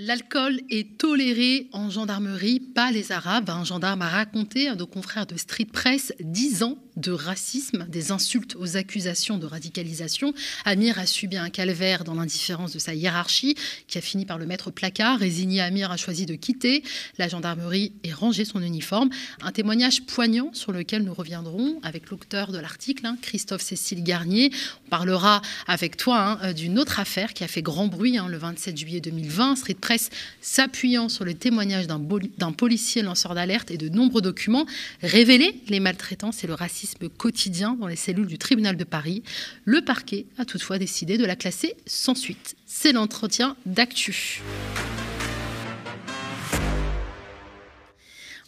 L'alcool est toléré en gendarmerie, pas les Arabes. Un gendarme a raconté à nos confrères de Street Press 10 ans de racisme, des insultes aux accusations de radicalisation. Amir a subi un calvaire dans l'indifférence de sa hiérarchie, qui a fini par le mettre placard. Résigné, Amir a choisi de quitter la gendarmerie et ranger son uniforme. Un témoignage poignant sur lequel nous reviendrons avec l'auteur de l'article, hein, Christophe Cécile Garnier. On parlera avec toi hein, d'une autre affaire qui a fait grand bruit hein, le 27 juillet 2020. Street presse s'appuyant sur le témoignage d'un policier lanceur d'alerte et de nombreux documents révélés les maltraitances et le racisme quotidien dans les cellules du tribunal de Paris. Le parquet a toutefois décidé de la classer sans suite. C'est l'entretien d'actu.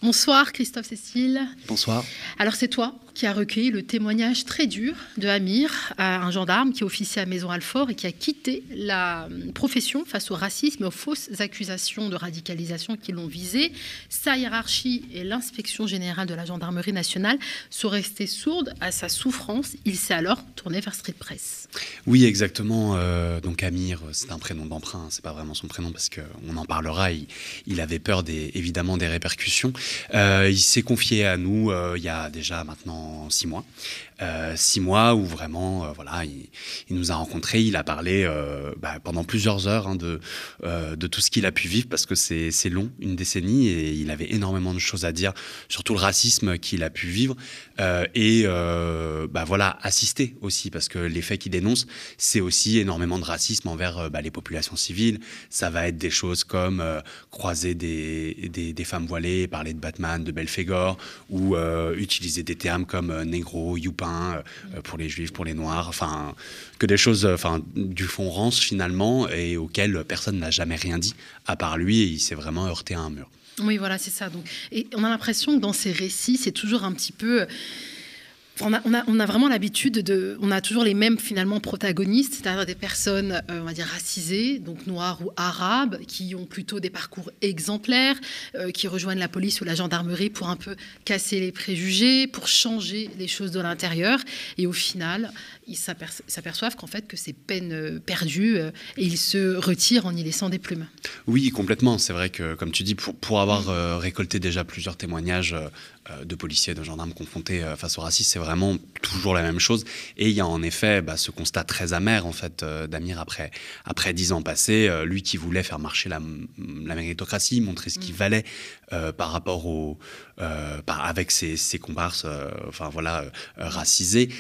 Bonsoir Christophe Cécile. Bonsoir. Alors c'est toi qui a recueilli le témoignage très dur de Amir, un gendarme qui officiait à Maison-Alfort et qui a quitté la profession face au racisme et aux fausses accusations de radicalisation qui l'ont visé. Sa hiérarchie et l'inspection générale de la gendarmerie nationale sont restés sourdes à sa souffrance. Il s'est alors tourné vers Street Press. Oui, exactement. Euh, donc Amir, c'est un prénom d'emprunt, c'est pas vraiment son prénom parce qu'on en parlera. Il, avait peur évidemment des répercussions. Euh, il s'est confié à nous euh, il y a déjà maintenant six mois. Euh, six mois où vraiment, euh, voilà, il, nous a rencontrés, il a parlé euh, bah, pendant plusieurs heures hein, de, tout ce qu'il a pu vivre parce que c'est long, une décennie, et il avait énormément de choses à dire sur tout le racisme qu'il a pu vivre et bah, voilà, assister aussi parce que les faits qu'il dénonce, c'est aussi énormément de racisme envers bah, les populations civiles. Ça va être des choses comme croiser des, femmes voilées, parler de Batman, de Belphégor ou utiliser des termes comme négro, youpin euh, pour les juifs, pour les noirs, enfin que des choses, enfin du fond rance finalement et auxquelles personne n'a jamais rien dit à part lui et il s'est vraiment heurté à un mur. Oui, voilà, c'est ça. Donc, et on a l'impression que dans ces récits, c'est toujours un petit peu on a, vraiment l'habitude de. On a toujours les mêmes finalement protagonistes, c'est-à-dire des personnes, euh, on va dire, racisées, donc noires ou arabes, qui ont plutôt des parcours exemplaires, euh, qui rejoignent la police ou la gendarmerie pour un peu casser les préjugés, pour changer les choses de l'intérieur. Et au final, ils s'aperçoivent qu'en fait, que c'est peine euh, perdue et ils se retirent en y laissant des plumes. Oui, complètement. C'est vrai que, comme tu dis, pour, pour avoir récolté déjà plusieurs témoignages euh, de policiers, de gendarmes confrontés euh, face au racisme, c'est vraiment toujours la même chose. Et il y a en effet bah, ce constat très amer en fait euh, d'Amir après après dix ans passés, lui qui voulait faire marcher la, méritocratie, montrer ce qu'il mm. valait par rapport au avec ses, ses comparses, enfin voilà racisés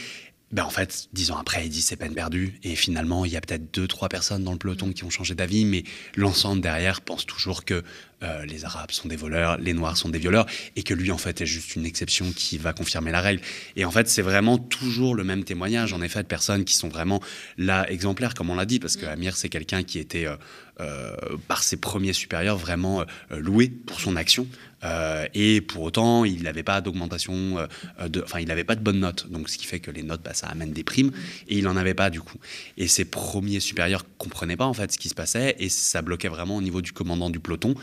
ben en fait, dix ans après, il dit c'est peine perdue. Et finalement, il y a peut-être deux, trois personnes dans le peloton mm. qui ont changé d'avis, mais l'ensemble derrière pense toujours que euh, les Arabes sont des voleurs, les Noirs sont des violeurs, et que lui, en fait, est juste une exception qui va confirmer la règle. Et en fait, c'est vraiment toujours le même témoignage, en effet, de personnes qui sont vraiment là exemplaires, comme on l'a dit, parce que mm. Amir, c'est quelqu'un qui était, euh, euh, par ses premiers supérieurs, vraiment loué pour son action. Et pour autant, il n'avait pas d'augmentation, enfin, il n'avait pas de bonnes notes. Donc, ce qui fait que les notes, bah, ça amène des primes. Et il n'en avait pas du coup. Et ses premiers supérieurs comprenaient pas en fait ce qui se passait. Et ça bloquait vraiment au niveau du commandant du peloton,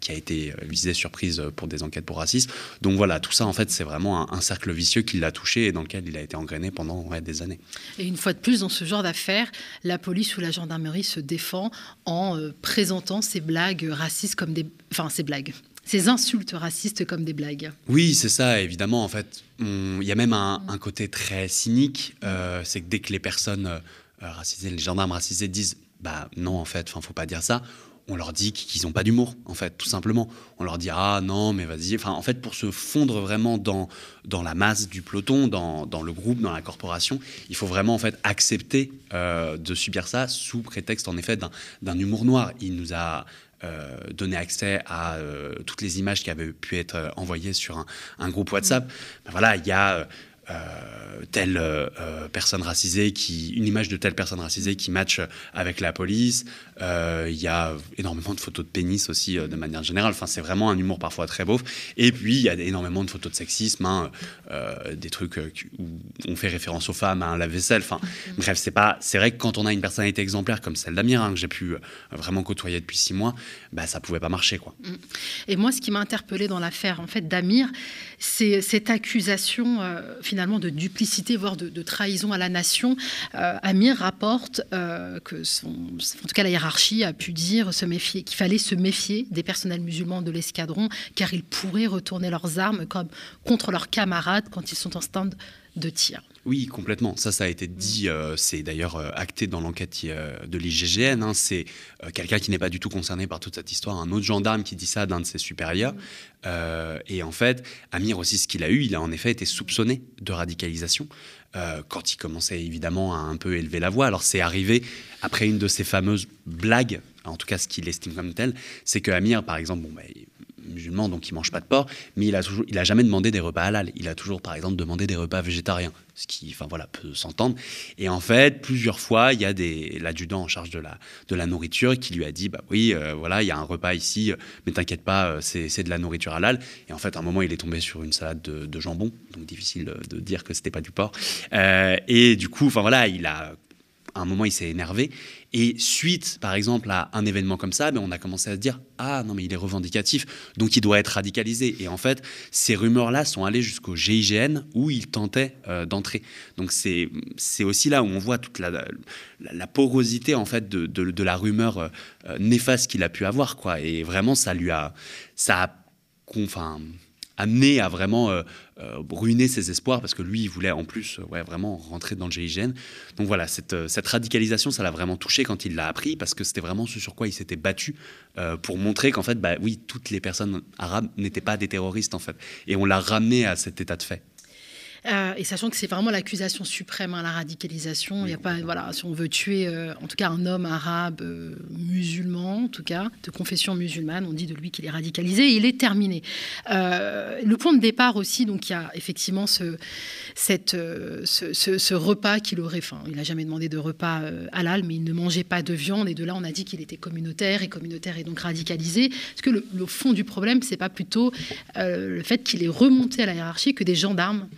qui a été visé surprise pour des enquêtes pour racisme. Donc voilà, tout ça en fait, c'est vraiment un, cercle vicieux qui l'a touché et dans lequel il a été engrainé pendant des années. Et une fois de plus, dans ce genre d'affaires, la police ou la gendarmerie se défend en présentant ces blagues racistes comme des, enfin ces blagues, ces insultes racistes comme des blagues. Oui, c'est ça, évidemment. En fait, il y a même un, côté très cynique. Euh, c'est que dès que les personnes euh, racisées, les gendarmes racisés disent Bah non, en fait, il faut pas dire ça on leur dit qu'ils n'ont pas d'humour, en fait, tout simplement. On leur dit ah non, mais vas-y. En fait, pour se fondre vraiment dans, la masse du peloton, dans, le groupe, dans la corporation, il faut vraiment en fait accepter euh, de subir ça sous prétexte en effet d'un humour noir. Il nous a euh, donner accès à euh, toutes les images qui avaient pu être euh, envoyées sur un, groupe WhatsApp. Ben voilà, il y a euh, telle euh, euh, personne racisée qui une image de telle personne racisée qui match avec la police. Il y a énormément de photos de pénis aussi de manière générale. Enfin c'est vraiment un humour parfois très beau et puis il y a énormément de photos de sexisme hein, des trucs où on fait référence aux femmes à un lave-vaisselle. Enfin mm-hmm. bref c'est pas c'est vrai que quand on a une personnalité exemplaire comme celle d'Amir hein, que j'ai pu vraiment côtoyer depuis six mois bah ça pouvait pas marcher quoi. Mm. et moi ce qui m'a interpellé dans l'affaire en fait d'Amir cette accusation finalement finalement de duplicité, voire de, trahison à la nation. Amir rapporte que, son, en tout la hiérarchie a pu dire qu'il fallait se méfier des personnels musulmans de l'escadron, car ils pourraient retourner leurs armes contre leurs camarades quand ils sont en stand de tir. Oui, complètement. Ça, ça a été dit. Euh, c'est d'ailleurs euh, acté dans l'enquête euh, de l'IGGN. Hein. C'est quelqu'un qui n'est pas du tout concerné par toute cette histoire. Un autre gendarme qui dit ça d'un de ses supérieurs. et en fait, Amir aussi, ce qu'il a eu, il a en effet été soupçonné de radicalisation. quand il commençait évidemment à un peu élever la voix. Alors c'est arrivé après une de ces fameuses blagues, en tout cas ce qu'il estime comme tel, c'est que Amir, par exemple, bon, bah, musulman, donc il mange pas de porc, mais il a toujours, il a jamais demandé des repas halal. Il a toujours, par exemple, demandé des repas végétariens, ce qui, enfin voilà, peut s'entendre. Et en fait, plusieurs fois, il y a des l'adjudant en charge de la de la nourriture qui lui a dit, bah oui, euh, voilà, il y a un repas ici, mais t'inquiète pas, euh, c'est de la nourriture halal. Et en fait, à un moment, il est tombé sur une salade de, jambon, donc difficile de dire que c'était pas du porc. Euh, et du coup, enfin voilà, il a à un moment, il s'est énervé. Et suite, par exemple, à un événement comme ça, ben, on a commencé à se dire Ah non, mais il est revendicatif, donc il doit être radicalisé. Et en fait, ces rumeurs-là sont allées jusqu'au GIGN où il tentait euh, d'entrer. Donc c'est aussi là où on voit toute la, la, porosité en fait de, de, la rumeur euh, néfaste qu'il a pu avoir. Quoi. Et vraiment, ça lui a. Ça a enfin, amené à vraiment euh, euh, ruiner ses espoirs parce que lui, il voulait en plus euh, ouais, vraiment rentrer dans le GIGN. Donc voilà, cette, cette radicalisation, ça l'a vraiment touché quand il l'a appris parce que c'était vraiment ce sur quoi il s'était battu pour montrer qu'en fait, bah, oui, toutes les personnes arabes n'étaient pas des terroristes en fait. Et on l'a ramené à cet état de fait. Euh, et sachant que c'est vraiment l'accusation suprême, à hein, la radicalisation. Il y a pas, voilà, si on veut tuer, euh, en tout cas, un homme arabe euh, musulman, en tout cas, de confession musulmane, on dit de lui qu'il est radicalisé et il est terminé. le point de départ aussi, donc il y a effectivement ce, cette, ce, ce, repas qu'il aurait, enfin, il n'a jamais demandé de repas halal, mais il ne mangeait pas de viande et de là on a dit qu'il était communautaire et communautaire et donc radicalisé. Est-ce que le, le, fond du problème, c'est pas plutôt le fait qu'il est remonté à la hiérarchie que des gendarmes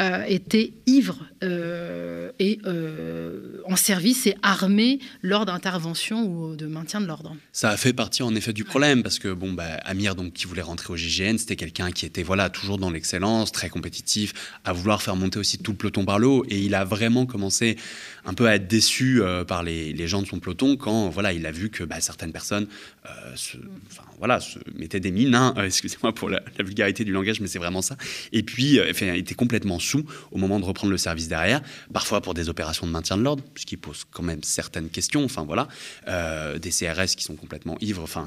euh, était ivre euh, et euh, en service et armé lors d'interventions ou de maintien de l'ordre. Ça a fait partie en effet du problème parce que bon, bah, Amir, donc, qui voulait rentrer au GGN, c'était quelqu'un qui était voilà, toujours dans l'excellence, très compétitif, à vouloir faire monter aussi tout le peloton par le haut. Et il a vraiment commencé un peu à être déçu par les, les, gens de son peloton quand voilà, il a vu que bah, certaines personnes se, voilà, se mettaient des mines. Hein. Excusez-moi pour la, vulgarité du langage, mais c'est vraiment ça. Et puis, enfin, était complètement au moment de reprendre le service derrière, parfois pour des opérations de maintien de l'ordre, puisqu'il pose quand même certaines questions, enfin voilà, euh, des CRS qui sont complètement ivres, enfin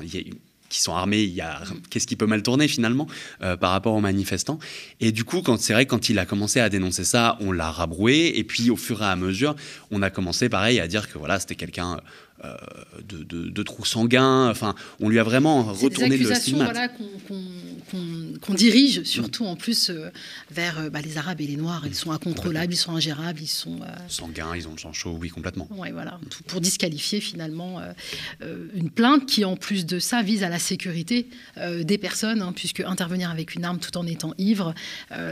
qui sont armés, il y a qu'est-ce qui peut mal tourner finalement euh, par rapport aux manifestants. Et du coup, quand c'est vrai, quand il a commencé à dénoncer ça, on l'a rabroué. Et puis, au fur et à mesure, on a commencé pareil à dire que voilà, c'était quelqu'un euh, de, de, de, trous sanguins. Enfin, on lui a vraiment retourné le stigmate. Voilà, qu'on dirige surtout en plus euh, vers euh, bah, les Arabes et les Noirs. Ils sont incontrôlables, ils sont ingérables, ils sont sanguins, ils ont le sang chaud, oui complètement. Ouais, voilà, tout pour disqualifier finalement une plainte qui en plus de ça vise à la sécurité des personnes, hein, puisque intervenir avec une arme tout en étant ivre,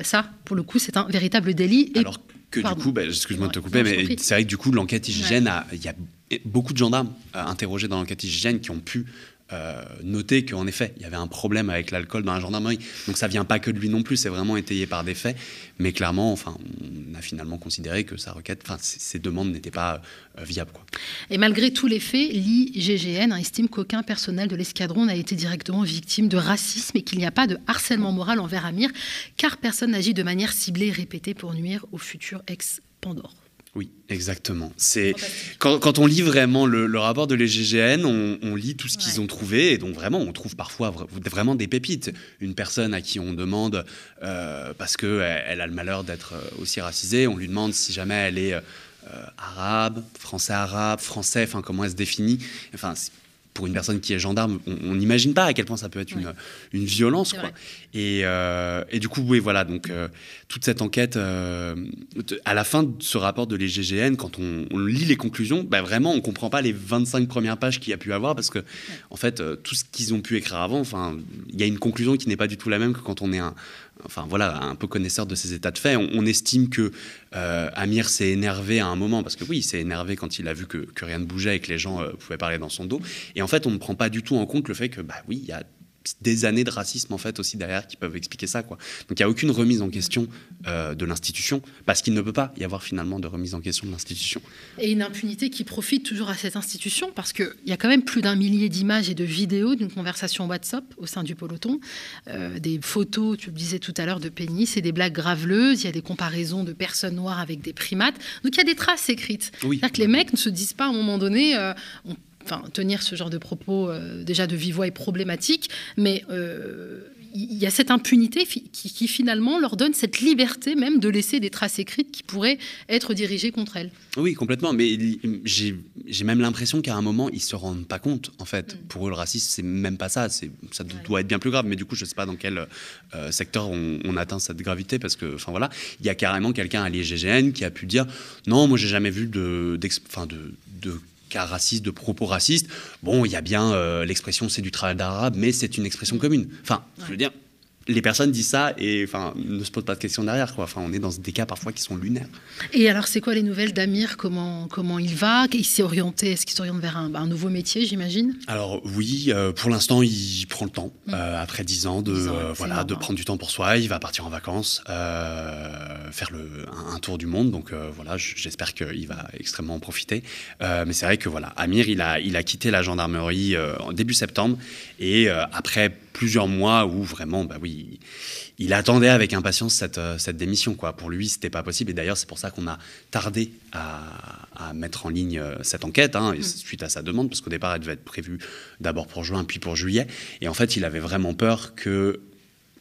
ça pour le coup c'est un véritable délit. Et Alors que du coup, bah, excuse-moi de te couper, mais c'est vrai que du coup l'enquête hygiène, il y a beaucoup de gendarmes euh, interrogés dans l'enquête hygiène qui ont pu euh, noter qu'en effet, il y avait un problème avec l'alcool dans la gendarmerie. Donc ça vient pas que de lui non plus, c'est vraiment étayé par des faits. Mais clairement, enfin, on a finalement considéré que sa requête, enfin, ces demandes n'étaient pas euh, viables. Quoi. Et malgré tous les faits, l'IGGN estime qu'aucun personnel de l'escadron n'a été directement victime de racisme et qu'il n'y a pas de harcèlement moral envers Amir, car personne n'agit de manière ciblée et répétée pour nuire au futur ex-Pandore. Oui, exactement. C'est quand, on lit vraiment le, rapport de l'EGGN, on, lit tout ce qu'ils ont trouvé et donc vraiment on trouve parfois vraiment des pépites. Une personne à qui on demande euh, parce que elle, a le malheur d'être euh, aussi racisée, on lui demande si jamais elle est euh, arabe, français arabe, français, enfin comment elle se définit. Enfin pour une personne qui est gendarme, on n'imagine pas à quel point ça peut être une, une, violence. Quoi. Et, euh, et, du coup, oui, voilà, donc euh, toute cette enquête, euh, à la fin de ce rapport de l'EGGN, quand on, lit les conclusions, bah, vraiment, on ne comprend pas les 25 premières pages qu'il y a pu avoir, parce que, en fait, tout ce qu'ils ont pu écrire avant, il y a une conclusion qui n'est pas du tout la même que quand on est un, enfin voilà, un peu connaisseur de ces états de fait, on, estime que euh, Amir s'est énervé à un moment, parce que oui, il s'est énervé quand il a vu que, rien ne bougeait et que les gens euh, pouvaient parler dans son dos. Et en fait, on ne prend pas du tout en compte le fait que, bah oui, il y a des années de racisme en fait aussi derrière qui peuvent expliquer ça quoi. Donc il n'y a aucune remise en question euh, de l'institution parce qu'il ne peut pas y avoir finalement de remise en question de l'institution. Et une impunité qui profite toujours à cette institution parce qu'il y a quand même plus d'un millier d'images et de vidéos d'une conversation WhatsApp au sein du peloton, euh, des photos, tu le disais tout à l'heure, de pénis et des blagues graveleuses, il y a des comparaisons de personnes noires avec des primates. Donc il y a des traces écrites. Oui. C'est-à-dire que les mecs ne se disent pas à un moment donné, euh, enfin, tenir ce genre de propos euh, déjà de vive voix est problématique, mais euh, il y a cette impunité qui, finalement leur donne cette liberté même de laisser des traces écrites qui pourraient être dirigées contre elles. Oui, complètement. Mais j'ai même l'impression qu'à un moment, ils se rendent pas compte. En fait, mm. pour eux, le racisme, c'est même pas ça. Ça doit être bien plus grave. Mais du coup, je sais pas dans quel euh, secteur on, atteint cette gravité parce que, enfin voilà, il y a carrément quelqu'un à l'IGGN qui a pu dire non, moi, j'ai jamais vu de, de, de cas raciste, de propos racistes, bon, il y a bien euh, l'expression c'est du travail d'arabe, mais c'est une expression commune. Enfin, je veux dire, les personnes disent ça et enfin ne se posent pas de questions derrière quoi. Enfin, on est dans des cas parfois qui sont lunaires. Et alors, c'est quoi les nouvelles d'Amir? Comment comment il va? Il s'est orienté Est-ce qu'il s'oriente vers un, nouveau métier, j'imagine? Alors oui, euh, pour l'instant, il prend le temps. Mm. Euh, après dix ans de euh, voilà de prendre du temps pour soi, il va partir en vacances, faire le, un, tour du monde. Donc voilà, j'espère qu'il va extrêmement en profiter. mais c'est vrai que voilà, Amir, il a il a quitté la gendarmerie en début septembre et après plusieurs mois où vraiment, bah oui, il attendait avec impatience cette, euh, cette démission. Quoi. Pour lui, c'était pas possible. Et d'ailleurs, c'est pour ça qu'on a tardé à, mettre en ligne euh, cette enquête, hein, mm. suite à sa demande, parce qu'au départ, elle devait être prévue d'abord pour juin, puis pour juillet. Et en fait, il avait vraiment peur que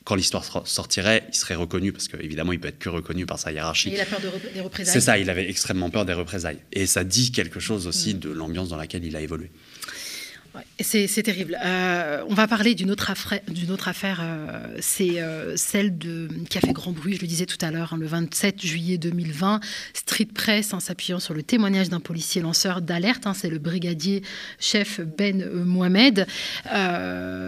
quand l'histoire sortirait, il serait reconnu, parce qu'évidemment, il peut être que reconnu par sa hiérarchie. Et il a peur des représailles. C'est ça, il avait extrêmement peur des représailles. Et ça dit quelque chose aussi mm. de l'ambiance dans laquelle il a évolué. C'est terrible. Euh, on va parler d'une autre affaire. Autre affaire euh, c'est euh, celle de, qui a fait grand bruit, je le disais tout à l'heure, hein, le 27 juillet 2020. Street Press, en s'appuyant sur le témoignage d'un policier lanceur d'alerte, hein, c'est le brigadier chef Ben Mohamed.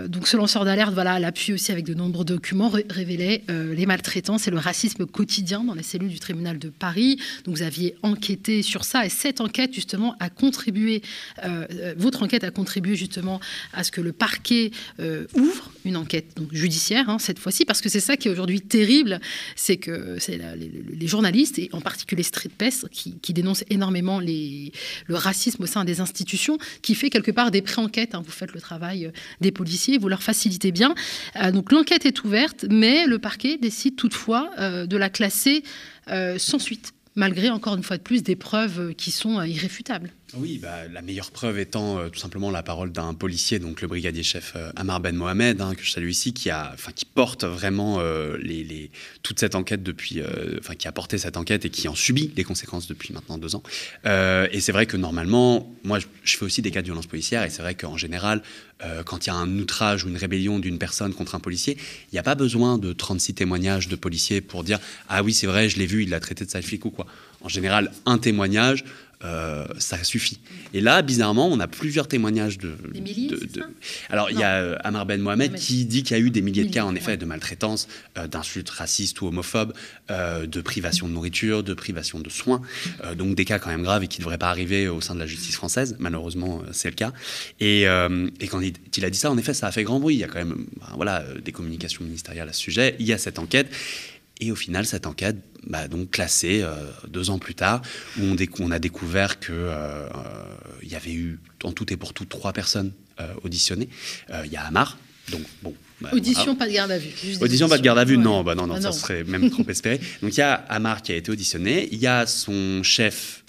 donc ce lanceur d'alerte, voilà, l'appui aussi avec de nombreux documents, révélait les maltraitances et le racisme quotidien dans les cellules du tribunal de Paris. Donc vous aviez enquêté sur ça et cette enquête justement a contribué, votre enquête a contribué justement à ce que le parquet euh, ouvre une enquête judiciaire, hein, cette fois-ci, parce que c'est ça qui est aujourd'hui terrible, c'est que c'est les, journalistes, et en particulier Street Press, qui, dénoncent énormément les, le racisme au sein des institutions, qui fait quelque part des pré-enquêtes. Hein. vous faites le travail euh, des policiers, vous leur facilitez bien. Euh, donc l'enquête est ouverte, mais le parquet décide toutefois de la classer sans suite malgré encore une fois de plus des preuves qui sont irréfutables. Oui, bah, la meilleure preuve étant euh, tout simplement la parole d'un policier, donc le brigadier chef euh, Amar Ben Mohamed, hein, que je salue ici, qui, a, porte vraiment euh, toute cette enquête depuis, qui a porté cette enquête et qui en subit les conséquences depuis maintenant deux ans. et c'est vrai que normalement, moi je fais aussi des cas de violence policière et c'est vrai qu'en général, quand il y a un outrage ou une rébellion d'une personne contre un policier, il n'y a pas besoin de 36 témoignages de policiers pour dire ah oui c'est vrai, je l'ai vu, il l'a traité de sale flic ou quoi. En général, un témoignage euh, ça suffit. Et là, bizarrement, on a plusieurs témoignages de. Des milliers Alors, il y a euh, Amar Ben Mohamed qui dit qu'il y a eu des milliers de cas, en effet, de maltraitance, euh, d'insultes racistes ou homophobes, de privation de nourriture, de privation de soins. donc, des cas quand même graves et qui ne devraient pas arriver au sein de la justice française. Malheureusement, c'est le cas. Et, et, quand il a dit ça, en effet, ça a fait grand bruit. Il y a quand même voilà, des communications ministérielles à ce sujet. Il y a cette enquête. Et au final, cette enquête, bah, donc classée euh, deux ans plus tard, où on, on a découvert qu'il euh, euh, y avait eu en tout et pour tout trois personnes auditionnées. Il y a Amar, donc bon. Bah, audition, pas de garde à vue. audition, pas de garde à vue, non, bah non, non, ah ça serait même trop espéré. Donc il y a Amar qui a été auditionné, il y a son chef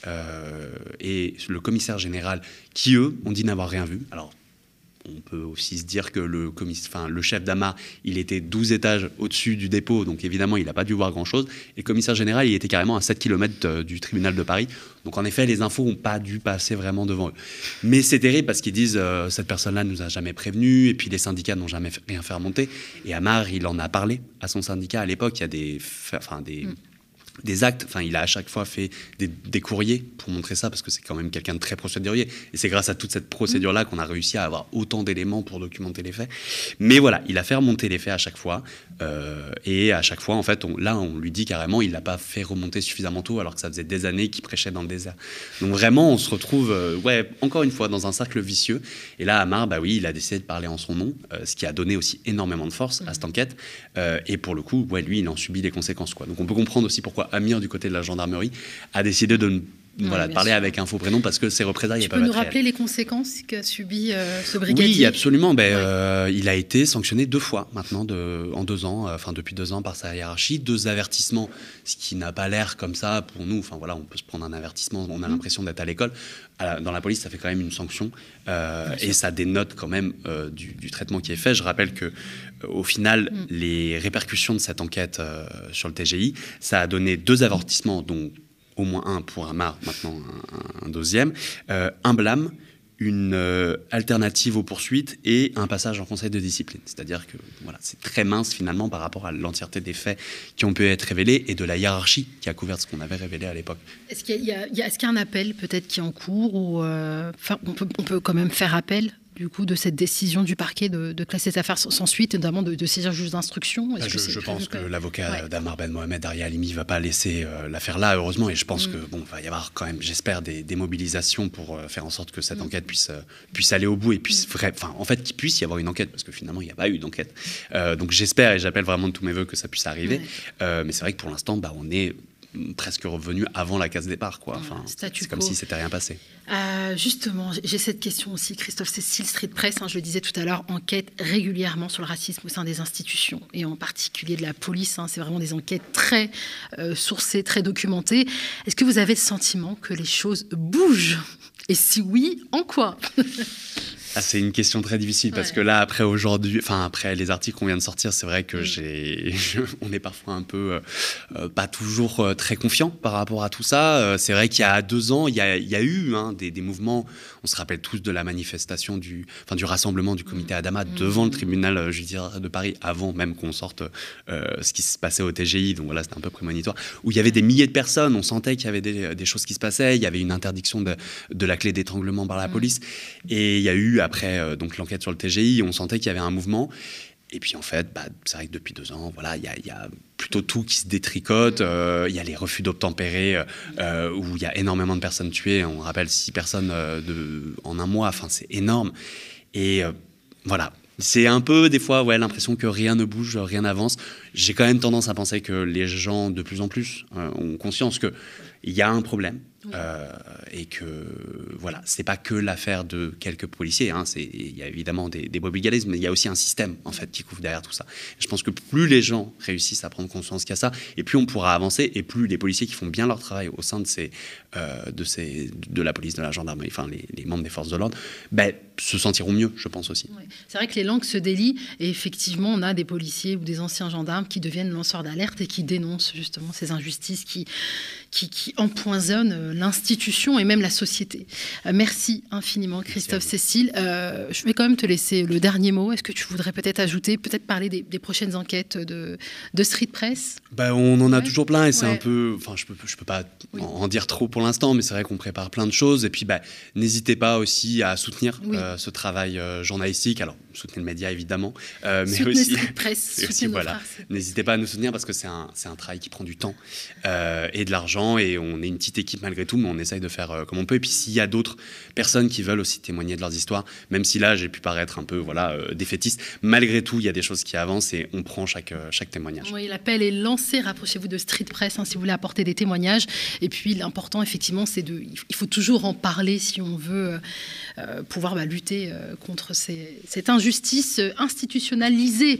et le commissaire général qui, eux, ont dit n'avoir rien vu. Alors on peut aussi se dire que le, enfin, le chef d'Amar, il était 12 étages au-dessus du dépôt, donc évidemment, il n'a pas dû voir grand-chose. Et le commissaire général, il était carrément à 7 km du tribunal de Paris. Donc en effet, les infos n'ont pas dû passer vraiment devant eux. Mais c'est terrible parce qu'ils disent euh, cette personne-là nous a jamais prévenu, et puis les syndicats n'ont jamais rien fait remonter. Et Amar, il en a parlé à son syndicat à l'époque. Il y a des, enfin, des, mm des actes. Enfin, il a à chaque fois fait des, courriers pour montrer ça, parce que c'est quand même quelqu'un de très procédurier. Et c'est grâce à toute cette procédure-là qu'on a réussi à avoir autant d'éléments pour documenter les faits. Mais voilà, il a fait remonter les faits à chaque fois. Euh, et à chaque fois, en fait, là, on lui dit carrément, il l'a pas fait remonter suffisamment tôt, alors que ça faisait des années qu'il prêchait dans le désert. Donc vraiment, on se retrouve, euh, ouais, encore une fois, dans un cercle vicieux. Et là, Amar, bah oui, il a décidé de parler en son nom, euh, ce qui a donné aussi énormément de force à cette enquête. et pour le coup, ouais, lui, il en subit les conséquences. Quoi. Donc on peut comprendre aussi pourquoi Amir, du côté de la gendarmerie, a décidé de ne voilà, de parler avec un faux prénom parce que ses représailles. Tu peux nous rappeler les conséquences qu'a subi euh, ce brigadier? Oui, absolument. Ben, euh, il a été sanctionné deux fois maintenant, de, en deux ans, euh, enfin depuis deux ans par sa hiérarchie, deux avertissements, ce qui n'a pas l'air comme ça pour nous. Enfin voilà, on peut se prendre un avertissement, on a mm. l'impression d'être à l'école. Dans la police, ça fait quand même une sanction et ça dénote quand même du, traitement qui est fait. Je rappelle que au final, mm. les répercussions de cette enquête sur le TGI, ça a donné deux avertissements, dont au moins un pour Amar, maintenant un, deuxième, euh, un blâme, une euh, alternative aux poursuites et un passage en conseil de discipline. C'est-à-dire que voilà, c'est très mince finalement par rapport à l'entièreté des faits qui ont pu être révélés et de la hiérarchie qui a couvert ce qu'on avait révélé à l'époque. Est-ce qu'il y, a un appel peut-être qui est en cours ou euh, on peut quand même faire appel du coup, de cette décision du parquet de, classer cette affaire sans suite, notamment de, saisir juge d'instruction bah, Je, pense que l'avocat d'Amar Ben Mohamed, Daria Alimi, ne va pas laisser euh, l'affaire là, heureusement, et je pense mm. que bon, va y avoir quand même, j'espère, des, mobilisations pour euh, faire en sorte que cette mm. enquête puisse, euh, puisse aller au bout et puisse, mm. enfin, en fait, qu'il puisse y avoir une enquête, parce que finalement, il n'y a pas eu d'enquête. donc j'espère et j'appelle vraiment de tous mes voeux que ça puisse arriver. mais c'est vrai que pour l'instant, bah, on est presque revenu avant la case départ. Quoi. Enfin, c'est comme si c'était rien passé. Euh, justement, j'ai cette question aussi, Christophe Cécile, Street Press, hein, je le disais tout à l'heure, enquête régulièrement sur le racisme au sein des institutions, et en particulier de la police. Hein. c'est vraiment des enquêtes très euh, sourcées, très documentées. Est-ce que vous avez le sentiment que les choses bougent? Et si oui, en quoi? Ah, c'est une question très difficile parce que là, après aujourd'hui, enfin après les articles qu'on vient de sortir, c'est vrai que j'ai, on est parfois un peu euh, euh, pas toujours euh, très confiant par rapport à tout ça. c'est vrai qu'il y a deux ans, il y a, il y a eu hein, des, des, mouvements. On se rappelle tous de la manifestation du, enfin du rassemblement du comité Adama mm. devant le tribunal judiciaire de Paris, avant même qu'on sorte ce qui se passait au TGI. Donc voilà, c'était un peu prémonitoire. Où il y avait des milliers de personnes. On sentait qu'il y avait des, des, choses qui se passaient. Il y avait une interdiction de, de la clé d'étranglement par la mm. police. Et il y a eu après euh, donc l'enquête sur le TGI, on sentait qu'il y avait un mouvement. Et puis en fait, bah, c'est vrai que depuis deux ans, voilà, il y, a, plutôt tout qui se détricote. Euh, il y a les refus d'obtempérer euh, où il y a énormément de personnes tuées. On rappelle six personnes en un mois. Enfin, c'est énorme. Et voilà, c'est un peu des fois ouais, l'impression que rien ne bouge, rien n'avance. J'ai quand même tendance à penser que les gens de plus en plus ont conscience qu'il y a un problème euh, et que voilà, c'est pas que l'affaire de quelques policiers. Hein, c'est il y a évidemment des, des mais il y a aussi un système en fait qui couvre derrière tout ça. je pense que plus les gens réussissent à prendre conscience qu'il y a ça, et plus on pourra avancer, et plus les policiers qui font bien leur travail au sein de ces, euh, de ces, de la police, de la gendarmerie, enfin les, membres des forces de l'ordre, ben, se sentiront mieux, je pense aussi. C'est vrai que les langues se délient, et effectivement, on a des policiers ou des anciens gendarmes qui deviennent lanceurs d'alerte et qui dénoncent justement ces injustices qui, qui, qui empoisonnent euh, l'institution et même la société. Euh, merci infiniment, Christophe Cécile. Euh, je vais quand même te laisser le dernier mot. Est-ce que tu voudrais peut-être ajouter, peut-être parler des, prochaines enquêtes de, de Street Press? Bah, On en a toujours plein et c'est un peu. Enfin, je ne peux, je peux pas en dire trop pour l'instant, mais c'est vrai qu'on prépare plein de choses. Et puis, bah, n'hésitez pas aussi à soutenir euh, ce travail journalistique. Alors, soutenez le média évidemment, mais aussi. Street Press, aussi voilà. N'hésitez pas à nous soutenir parce que c'est un, un, travail qui prend du temps et de l'argent et on est une petite équipe malgré tout, mais on essaye de faire euh, comme on peut. Et puis s'il y a d'autres personnes qui veulent aussi témoigner de leurs histoires, même si là j'ai pu paraître un peu voilà euh, défaitiste, malgré tout il y a des choses qui avancent et on prend chaque, euh, chaque témoignage. Oui, l'appel est lancé, rapprochez-vous de Street Press hein, si vous voulez apporter des témoignages. Et puis l'important effectivement c'est de, il faut toujours en parler si on veut pouvoir bah, lutter contre cette injustice institutionnalisée.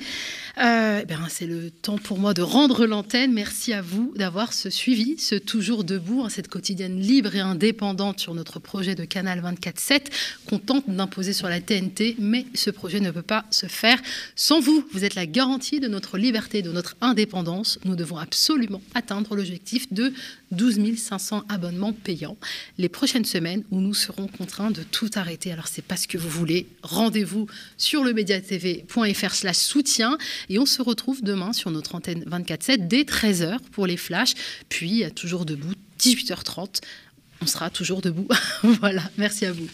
Eh ben, c'est le temps pour moi de rendre l'antenne. Merci à vous d'avoir ce suivi, ce toujours debout, hein, cette quotidienne libre et indépendante sur notre projet de Canal 24-7 qu'on tente d'imposer sur la TNT, mais ce projet ne peut pas se faire sans vous. Vous êtes la garantie de notre liberté, de notre indépendance. Nous devons absolument atteindre l'objectif de 12 500 abonnements payants les prochaines semaines où nous serons contraints de tout arrêter. Alors c'est pas ce que vous voulez. Rendez-vous sur le mediatv.fr slash soutien et on se retrouve demain sur notre antenne 24-7 dès 13h pour les flashs, puis toujours debout 18h30. On sera toujours debout. voilà, merci à vous.